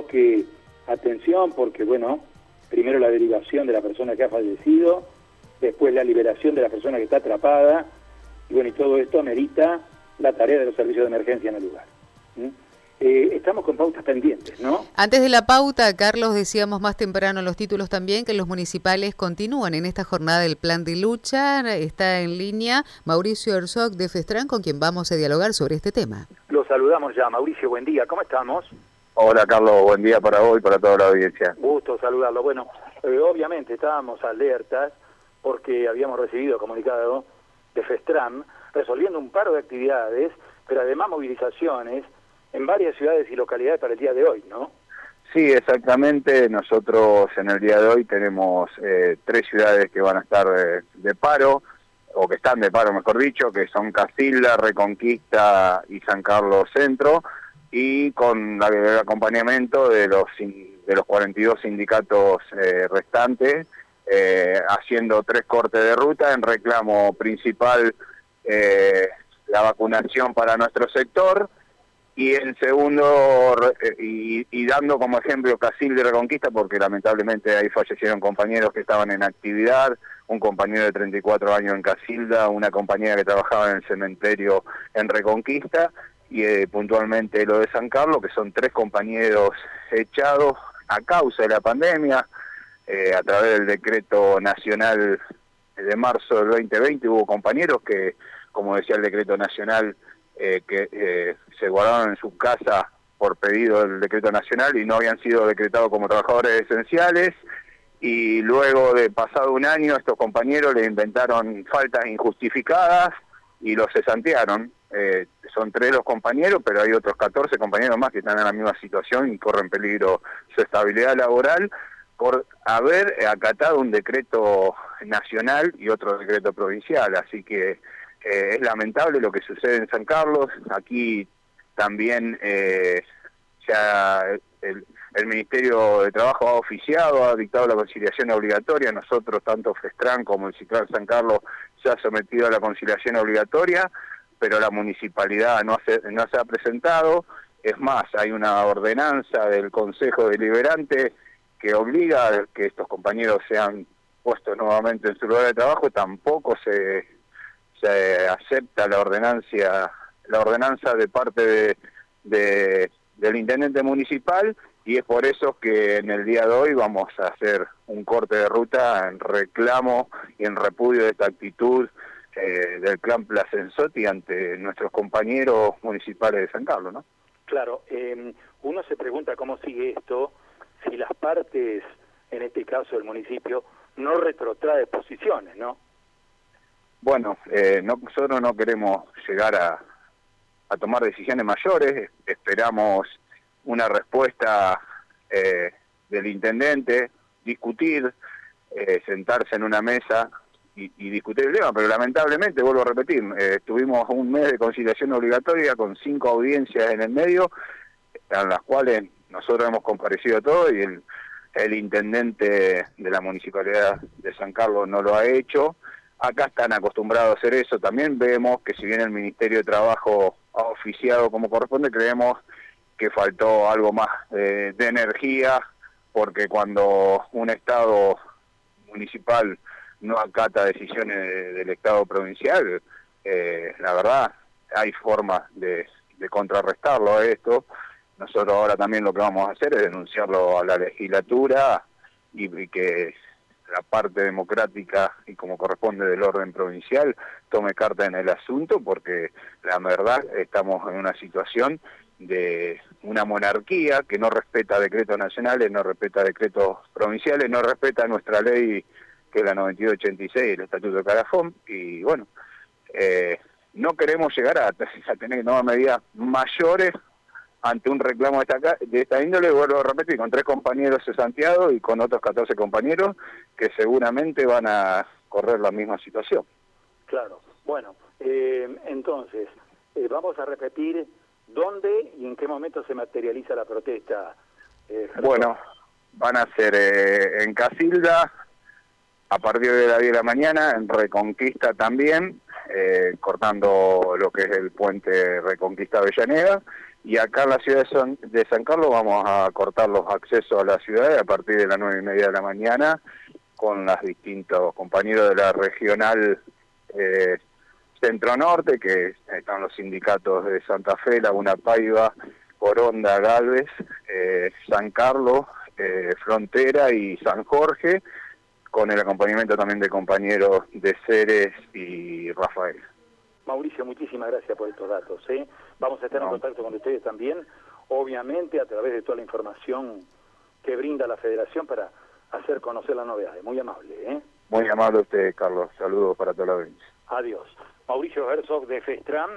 que atención porque, bueno, primero la derivación de la persona que ha fallecido, después la liberación de la persona que está atrapada, y bueno, y todo esto amerita la tarea de los servicios de emergencia en el lugar. Eh, estamos con pautas pendientes, ¿no? Antes de la pauta, Carlos, decíamos más temprano en los títulos también que los municipales continúan en esta jornada del plan de lucha. Está en línea Mauricio Herzog de Festran, con quien vamos a dialogar sobre este tema. Lo saludamos ya. Mauricio, buen día. ¿Cómo estamos? Hola, Carlos. Buen día para hoy y para toda la audiencia. Gusto saludarlo. Bueno, eh, obviamente estábamos alertas porque habíamos recibido comunicado de Festran resolviendo un paro de actividades, pero además movilizaciones en varias ciudades y localidades para el día de hoy, ¿no? Sí, exactamente. Nosotros en el día de hoy tenemos eh, tres ciudades que van a estar eh, de paro, o que están de paro, mejor dicho, que son Casilda, Reconquista y San Carlos Centro, y con el acompañamiento de los, de los 42 sindicatos eh, restantes, haciendo tres cortes de ruta en reclamo principal la vacunación para nuestro sector, y en segundo, y, y, dando como ejemplo Casil de Reconquista, porque lamentablemente ahí fallecieron compañeros que estaban en actividad, un compañero de 34 años en Casilda, una compañera que trabajaba en el cementerio en Reconquista, y eh, puntualmente lo de San Carlos, que son tres compañeros echados a causa de la pandemia, eh, a través del decreto nacional de marzo del 2020 hubo compañeros que, como decía el decreto nacional, eh, que se guardaron en su casa por pedido del decreto nacional y no habían sido decretados como trabajadores esenciales y luego de pasado un año estos compañeros le inventaron faltas injustificadas y los cesantearon. Son tres los compañeros, pero hay otros 14 compañeros más que están en la misma situación y corren peligro su estabilidad laboral por haber acatado un decreto nacional y otro decreto provincial. Así que eh, es lamentable lo que sucede en San Carlos. Aquí también eh, ya el, Ministerio de Trabajo ha oficiado, ha dictado la conciliación obligatoria. Nosotros, tanto Festran como el Ciclán San Carlos, se ha sometido a la conciliación obligatoria, pero la municipalidad no, no se ha presentado. Es más, hay una ordenanza del Consejo Deliberante que obliga a que estos compañeros sean puestos nuevamente en su lugar de trabajo. Tampoco se se acepta la ordenancia la ordenanza de parte de, del intendente municipal y es por eso que en el día de hoy vamos a hacer un corte de ruta en reclamo y en repudio de esta actitud eh, del clan Placensotti ante nuestros compañeros municipales de San Carlos, ¿no? Claro, em, uno se pregunta cómo sigue esto si las partes, en este caso el municipio, no retrotrae posiciones, ¿no? Bueno, eh, nosotros no queremos llegar a, tomar decisiones mayores, esperamos una respuesta eh, del intendente, discutir, eh, sentarse en una mesa y, discutir el tema, pero lamentablemente, vuelvo a repetir, tuvimos un mes de conciliación obligatoria con cinco audiencias en el medio, en las cuales nosotros hemos comparecido todo y el, el intendente de la municipalidad de San Carlos no lo ha hecho, Acá están acostumbrados a hacer eso. También vemos que si bien el Ministerio de Trabajo ha oficiado como corresponde, creemos que faltó algo más de energía, porque cuando un Estado municipal no acata decisiones del Estado provincial, eh, la verdad hay formas de, de contrarrestarlo a esto. Nosotros ahora también lo que vamos a hacer es denunciarlo a la legislatura y que la parte democrática y como corresponde del orden provincial tome carta en el asunto porque la verdad estamos en una situación de una monarquía que no respeta decretos nacionales, no respeta decretos provinciales, no respeta nuestra ley que es la 9286, el Estatuto de Carafón, y bueno, eh, no queremos llegar a, a tener tomar medidas mayores ante un reclamo de esta, de esta índole, vuelvo a repetir, con tres compañeros de Santiago y con otros 14 compañeros que seguramente van a correr la misma situación. Claro, bueno, eh, entonces, eh, vamos a repetir dónde y en qué momento se materializa la protesta. Eh, bueno, van a ser en Casilda, a partir de las 10 de la mañana, en Reconquista también, cortando lo que es el puente Reconquista Avellaneda, Y acá en la ciudad de San, Carlos vamos a cortar los accesos a la ciudad a partir de las nueve y media de la mañana con los distintos compañeros de la regional eh, Centro Norte, que están los sindicatos de Santa Fe, Laguna Paiva, Coronda, Galvez, eh, San Carlos, eh, Frontera y San Jorge, con el acompañamiento también de compañeros de Ceres y Rafael. Mauricio, muchísimas gracias por estos datos. ¿eh? Vamos a estar en contacto con ustedes también, obviamente a través de toda la información que brinda la federación para hacer conocer las novedades. Muy amable. ¿eh? Muy amable usted, Carlos. Saludos para toda la audiencia. Adiós. Mauricio Herzog de FESTRAM.